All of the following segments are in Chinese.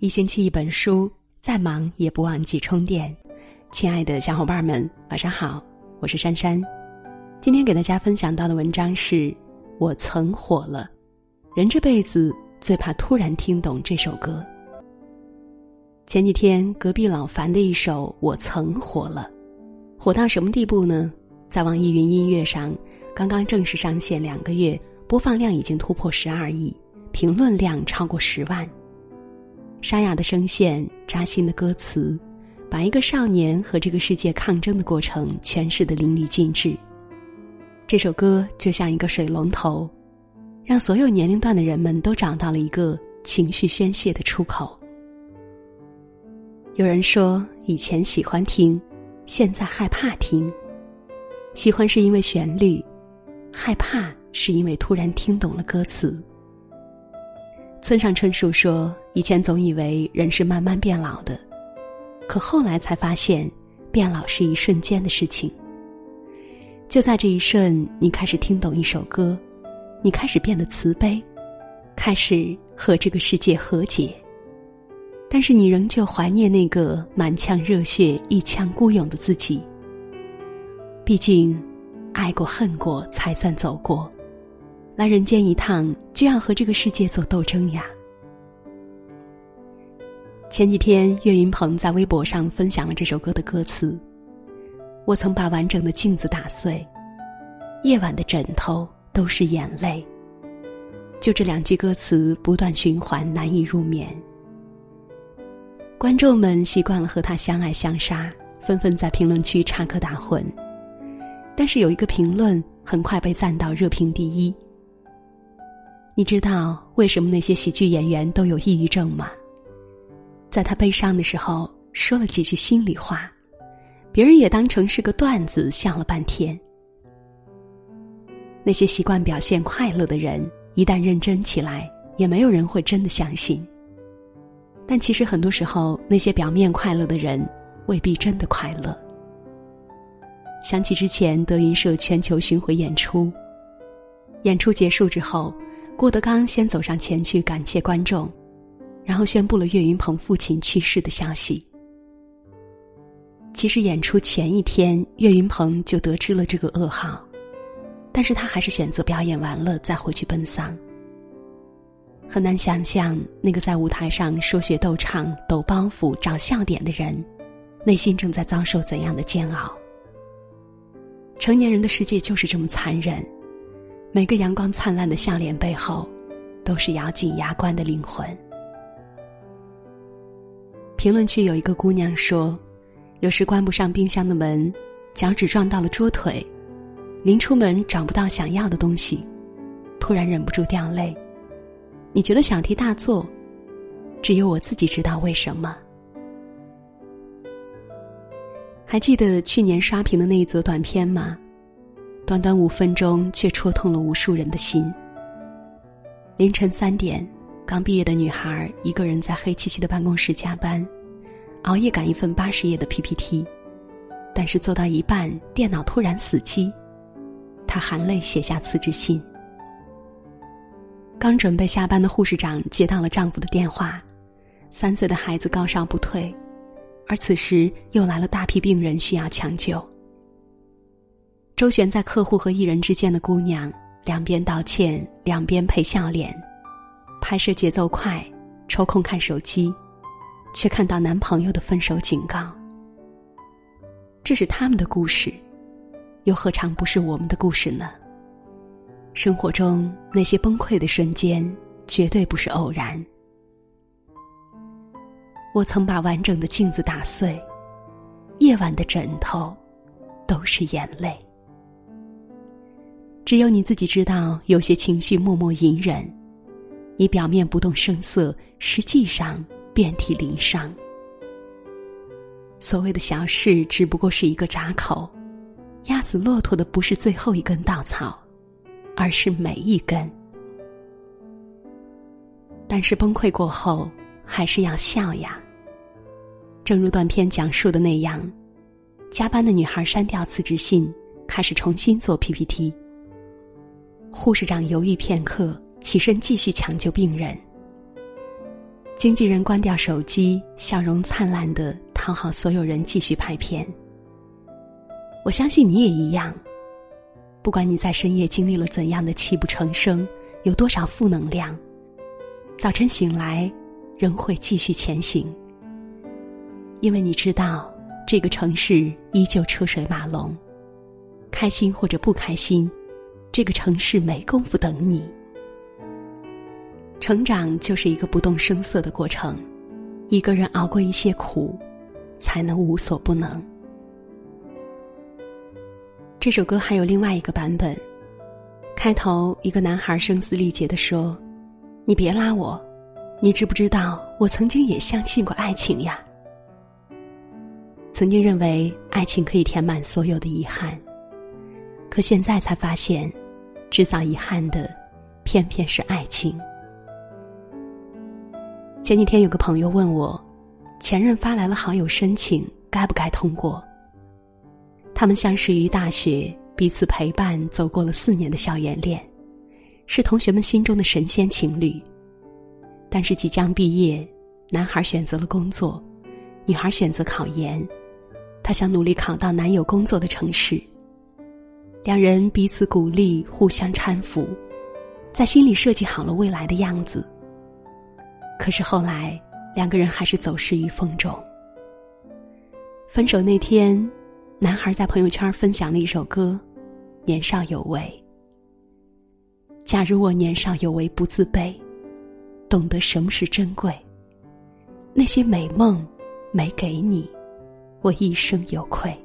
一星期一本书，再忙也不忘记充电。亲爱的小伙伴们，晚上好，我是珊珊。今天给大家分享到的文章是《我曾火了》，人这辈子最怕突然听懂这首歌。前几天隔壁老樊的一首《我曾火了》，火到什么地步呢？在网易云音乐上，刚刚正式上线两个月，播放量已经突破十二亿，评论量超过十万。沙哑的声线，扎心的歌词，把一个少年和这个世界抗争的过程诠释的淋漓尽致。这首歌就像一个水龙头，让所有年龄段的人们都找到了一个情绪宣泄的出口。有人说，以前喜欢听，现在害怕听。喜欢是因为旋律，害怕是因为突然听懂了歌词。村上春树说：“以前总以为人是慢慢变老的，可后来才发现，变老是一瞬间的事情。就在这一瞬，你开始听懂一首歌，你开始变得慈悲，开始和这个世界和解。但是你仍旧怀念那个满腔热血、一腔孤勇的自己。毕竟，爱过、恨过，才算走过。”来人间一趟，就要和这个世界做斗争呀！前几天，岳云鹏在微博上分享了这首歌的歌词。我曾把完整的镜子打碎，夜晚的枕头都是眼泪。就这两句歌词不断循环，难以入眠。观众们习惯了和他相爱相杀，纷纷在评论区插科打诨。但是有一个评论很快被赞到热评第一。你知道为什么那些喜剧演员都有抑郁症吗？在他悲伤的时候说了几句心里话，别人也当成是个段子笑了半天。那些习惯表现快乐的人，一旦认真起来，也没有人会真的相信。但其实很多时候，那些表面快乐的人，未必真的快乐。想起之前德云社全球巡回演出，演出结束之后。郭德纲先走上前去感谢观众，然后宣布了岳云鹏父亲去世的消息。其实演出前一天，岳云鹏就得知了这个噩耗，但是他还是选择表演完了再回去奔丧。很难想象那个在舞台上说学逗唱、抖包袱、找笑点的人，内心正在遭受怎样的煎熬。成年人的世界就是这么残忍。每个阳光灿烂的笑脸背后，都是咬紧牙关的灵魂。评论区有一个姑娘说：“有时关不上冰箱的门，脚趾撞到了桌腿，临出门找不到想要的东西，突然忍不住掉泪。你觉得小题大做，只有我自己知道为什么。”还记得去年刷屏的那一则短片吗？短短五分钟，却戳痛了无数人的心。凌晨三点，刚毕业的女孩一个人在黑漆漆的办公室加班，熬夜赶一份八十页的 PPT，但是做到一半，电脑突然死机，她含泪写下辞职信。刚准备下班的护士长接到了丈夫的电话，三岁的孩子高烧不退，而此时又来了大批病人需要抢救。周旋在客户和艺人之间的姑娘，两边道歉，两边陪笑脸，拍摄节奏快，抽空看手机，却看到男朋友的分手警告。这是他们的故事，又何尝不是我们的故事呢？生活中那些崩溃的瞬间，绝对不是偶然。我曾把完整的镜子打碎，夜晚的枕头，都是眼泪。只有你自己知道，有些情绪默默隐忍，你表面不动声色，实际上遍体鳞伤。所谓的小事，只不过是一个闸口，压死骆驼的不是最后一根稻草，而是每一根。但是崩溃过后，还是要笑呀。正如短片讲述的那样，加班的女孩删掉辞职信，开始重新做 PPT。护士长犹豫片刻，起身继续抢救病人。经纪人关掉手机，笑容灿烂的讨好所有人，继续拍片。我相信你也一样。不管你在深夜经历了怎样的泣不成声，有多少负能量，早晨醒来，仍会继续前行。因为你知道，这个城市依旧车水马龙，开心或者不开心，这个城市没工夫等你。成长就是一个不动声色的过程，一个人熬过一些苦，才能无所不能。这首歌还有另外一个版本，开头一个男孩声嘶力竭的说：“你别拉我，你知不知道我曾经也相信过爱情呀？曾经认为爱情可以填满所有的遗憾，可现在才发现，制造遗憾的偏偏是爱情。”前几天有个朋友问我，前任发来了好友申请，该不该通过？他们相识于大学，彼此陪伴走过了四年的校园恋，是同学们心中的神仙情侣。但是即将毕业，男孩选择了工作，女孩选择考研。她想努力考到男友工作的城市。两人彼此鼓励，互相搀扶，在心里设计好了未来的样子。可是后来，两个人还是走失于风中。分手那天。男孩在朋友圈分享了一首歌，《年少有为》。假如我年少有为不自卑，懂得什么是珍贵，那些美梦没给你，我一生有愧。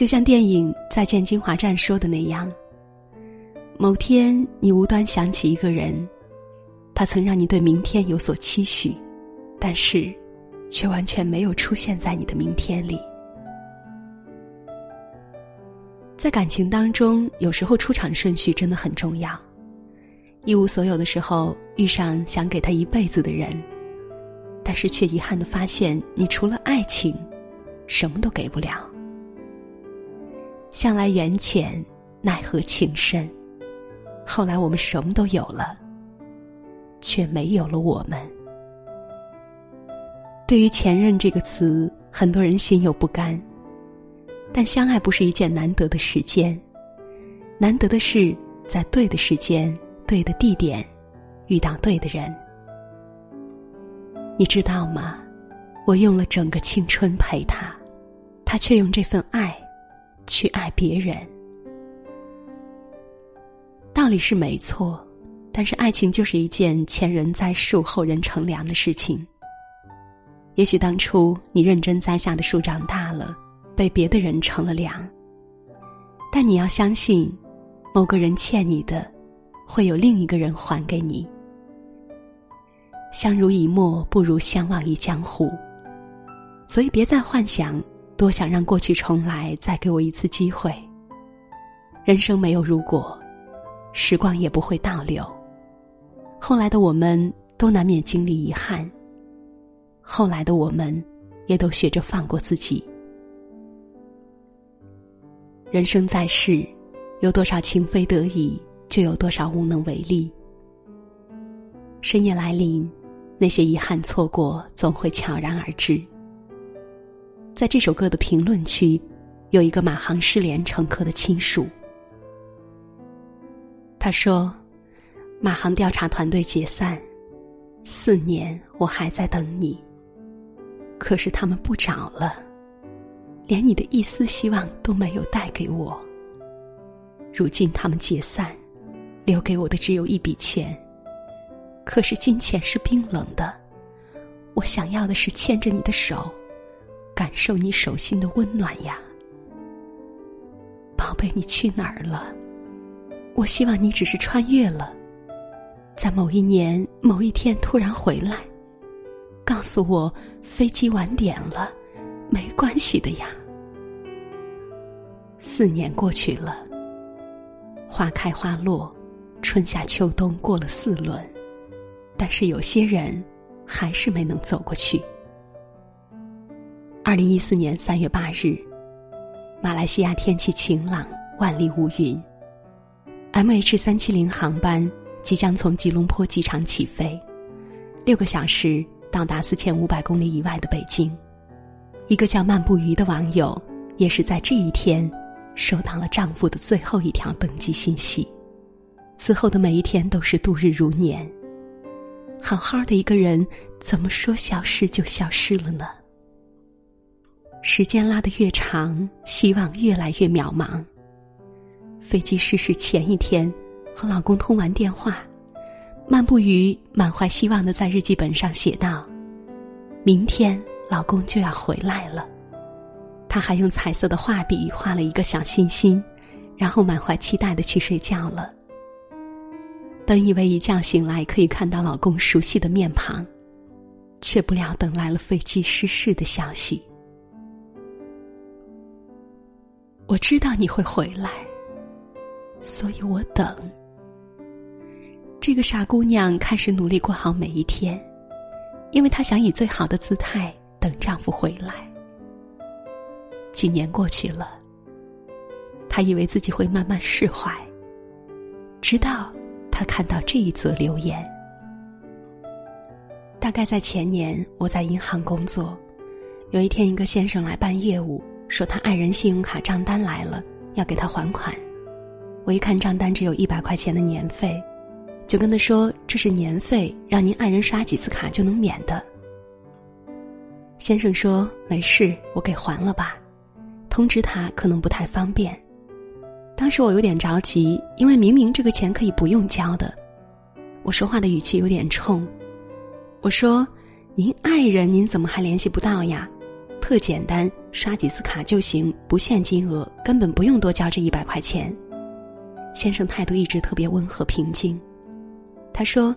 就像电影《再见金华站》说的那样，某天你无端想起一个人，他曾让你对明天有所期许，但是。却完全没有出现在你的明天里。在感情当中，有时候出场顺序真的很重要。一无所有的时候，遇上想给他一辈子的人，但是却遗憾的发现，你除了爱情，什么都给不了。向来缘浅，奈何情深。后来我们什么都有了，却没有了我们。对于“前任”这个词，很多人心有不甘。但相爱不是一件难得的时间，难得的是在对的时间、对的地点，遇到对的人。你知道吗？我用了整个青春陪他，他却用这份爱去爱别人。道理是没错，但是爱情就是一件前人栽树、后人乘凉的事情。也许当初你认真栽下的树长大了，被别的人乘了凉。但你要相信，某个人欠你的，会有另一个人还给你。相濡以沫不如相忘于江湖，所以别再幻想多想让过去重来，再给我一次机会。人生没有如果，时光也不会倒流。后来的我们都难免经历遗憾。后来的我们，也都学着放过自己。人生在世，有多少情非得已，就有多少无能为力。深夜来临，那些遗憾错过，总会悄然而至。在这首歌的评论区，有一个马航失联乘客的亲属，他说：“马航调查团队解散，四年，我还在等你。”可是他们不找了，连你的一丝希望都没有带给我。如今他们解散，留给我的只有一笔钱。可是金钱是冰冷的，我想要的是牵着你的手，感受你手心的温暖呀。宝贝，你去哪儿了？我希望你只是穿越了，在某一年某一天突然回来。告诉我，飞机晚点了，没关系的呀。四年过去了，花开花落，春夏秋冬过了四轮，但是有些人还是没能走过去。二零一四年三月八日，马来西亚天气晴朗，万里无云。M H 三七零航班即将从吉隆坡机场起飞。六个小时到达四千五百公里以外的北京。一个叫漫步鱼的网友，也是在这一天收到了丈夫的最后一条登机信息。此后的每一天都是度日如年。好好的一个人，怎么说消失就消失了呢？时间拉得越长，希望越来越渺茫。飞机失事前一天，和老公通完电话，漫步鱼满怀希望的在日记本上写道：“明天老公就要回来了。”他还用彩色的画笔画了一个小心心，然后满怀期待的去睡觉了。本以为一觉醒来可以看到老公熟悉的面庞，却不料等来了飞机失事的消息。我知道你会回来，所以我等。这个傻姑娘开始努力过好每一天，因为她想以最好的姿态等丈夫回来。几年过去了，她以为自己会慢慢释怀，直到她看到这一则留言。大概在前年，我在银行工作，有一天，一个先生来办业务。说他爱人信用卡账单来了，要给他还款。我一看账单只有一百块钱的年费，就跟他说这是年费，让您爱人刷几次卡就能免的。先生说没事，我给还了吧，通知他可能不太方便。当时我有点着急，因为明明这个钱可以不用交的。我说话的语气有点冲，我说：“您爱人您怎么还联系不到呀？”特简单，刷几次卡就行，不限金额，根本不用多交这一百块钱。先生态度一直特别温和平静。他说：“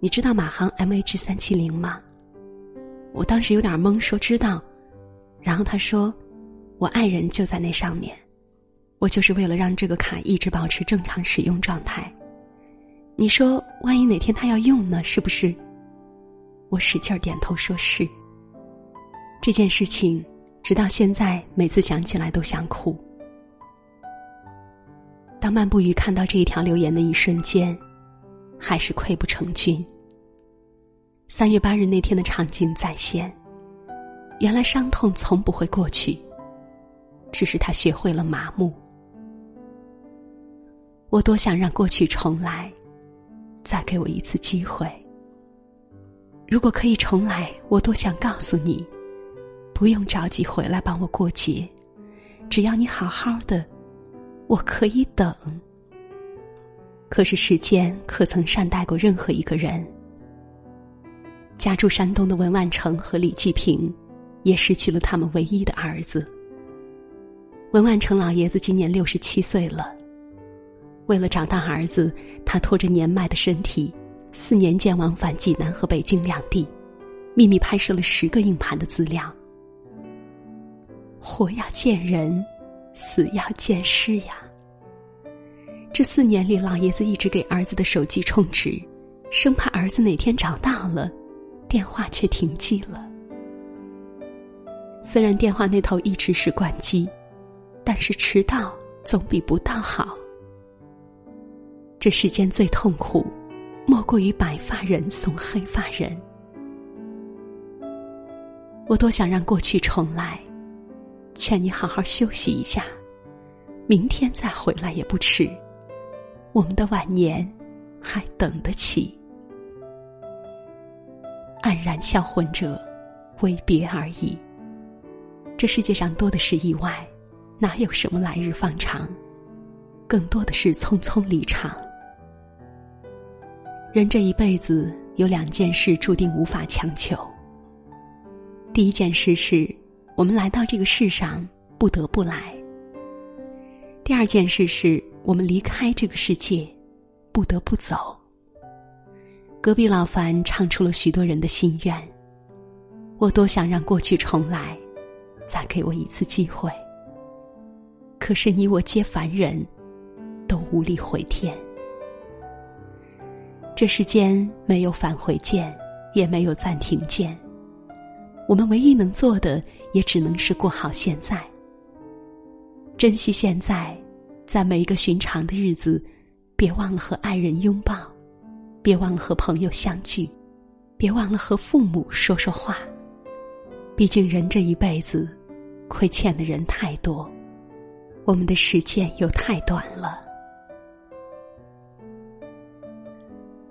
你知道马航 MH 三七零吗？”我当时有点懵，说知道。然后他说：“我爱人就在那上面，我就是为了让这个卡一直保持正常使用状态。你说，万一哪天他要用呢？是不是？”我使劲点头，说是。这件事情，直到现在，每次想起来都想哭。当漫步鱼看到这一条留言的一瞬间，还是溃不成军。三月八日那天的场景再现，原来伤痛从不会过去，只是他学会了麻木。我多想让过去重来，再给我一次机会。如果可以重来，我多想告诉你。不用着急回来帮我过节，只要你好好的，我可以等。可是时间可曾善待过任何一个人？家住山东的文万成和李继平，也失去了他们唯一的儿子。文万成老爷子今年六十七岁了，为了长大儿子，他拖着年迈的身体，四年间往返济南和北京两地，秘密拍摄了十个硬盘的资料。活要见人，死要见尸呀。这四年里，老爷子一直给儿子的手机充值，生怕儿子哪天找到了，电话却停机了。虽然电话那头一直是关机，但是迟到总比不到好。这世间最痛苦，莫过于白发人送黑发人。我多想让过去重来。劝你好好休息一下，明天再回来也不迟。我们的晚年还等得起。黯然销魂者，为别而已。这世界上多的是意外，哪有什么来日方长？更多的是匆匆离场。人这一辈子有两件事注定无法强求。第一件事是。我们来到这个世上，不得不来。第二件事是我们离开这个世界，不得不走。隔壁老樊唱出了许多人的心愿，我多想让过去重来，再给我一次机会。可是你我皆凡人，都无力回天。这世间没有返回键，也没有暂停键。我们唯一能做的。也只能是过好现在，珍惜现在，在每一个寻常的日子，别忘了和爱人拥抱，别忘了和朋友相聚，别忘了和父母说说话。毕竟人这一辈子，亏欠的人太多，我们的时间又太短了。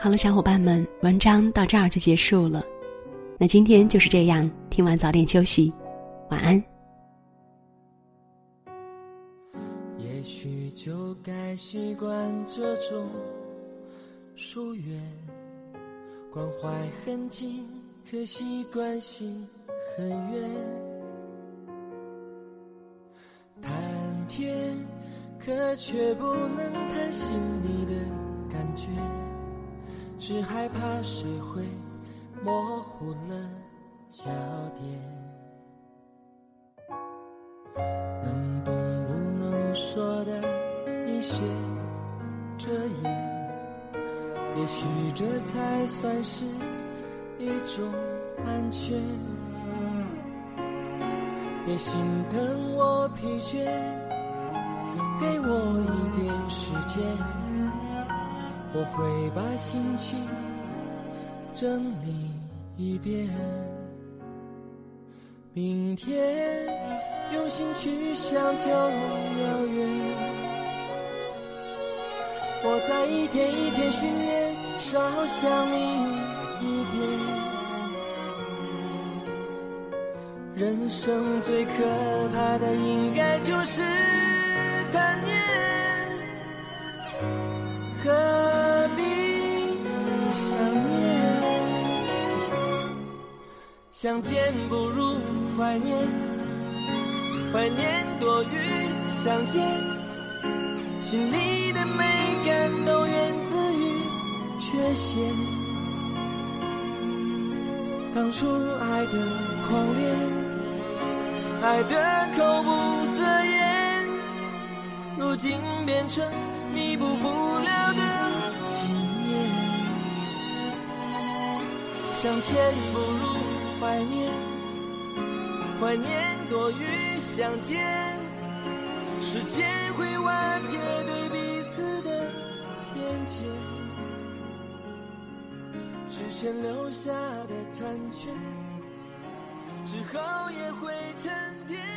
好了，小伙伴们，文章到这儿就结束了。那今天就是这样，听完早点休息，晚安。也许就该习惯这种疏远，关怀很近，可惜关系很远。谈天，可却不能谈心里的感觉，只害怕谁会。模糊了焦点，些遮掩，也许这才算是一种安全。别心疼我疲倦，给我一点时间，我会把心情。整理一遍，明天用心去想就遥远。我在一天一天训练，少想你一点。人生最可怕的，应该就是贪念。何必想念？相见不如怀念，怀念多于相见，心里的美缺陷。当初爱的狂烈，爱的口不择言，如今变成弥补不了的纪念。相见不如。怀念，怀念多于相见，时间会瓦解的前留下的残缺，之后也会沉淀。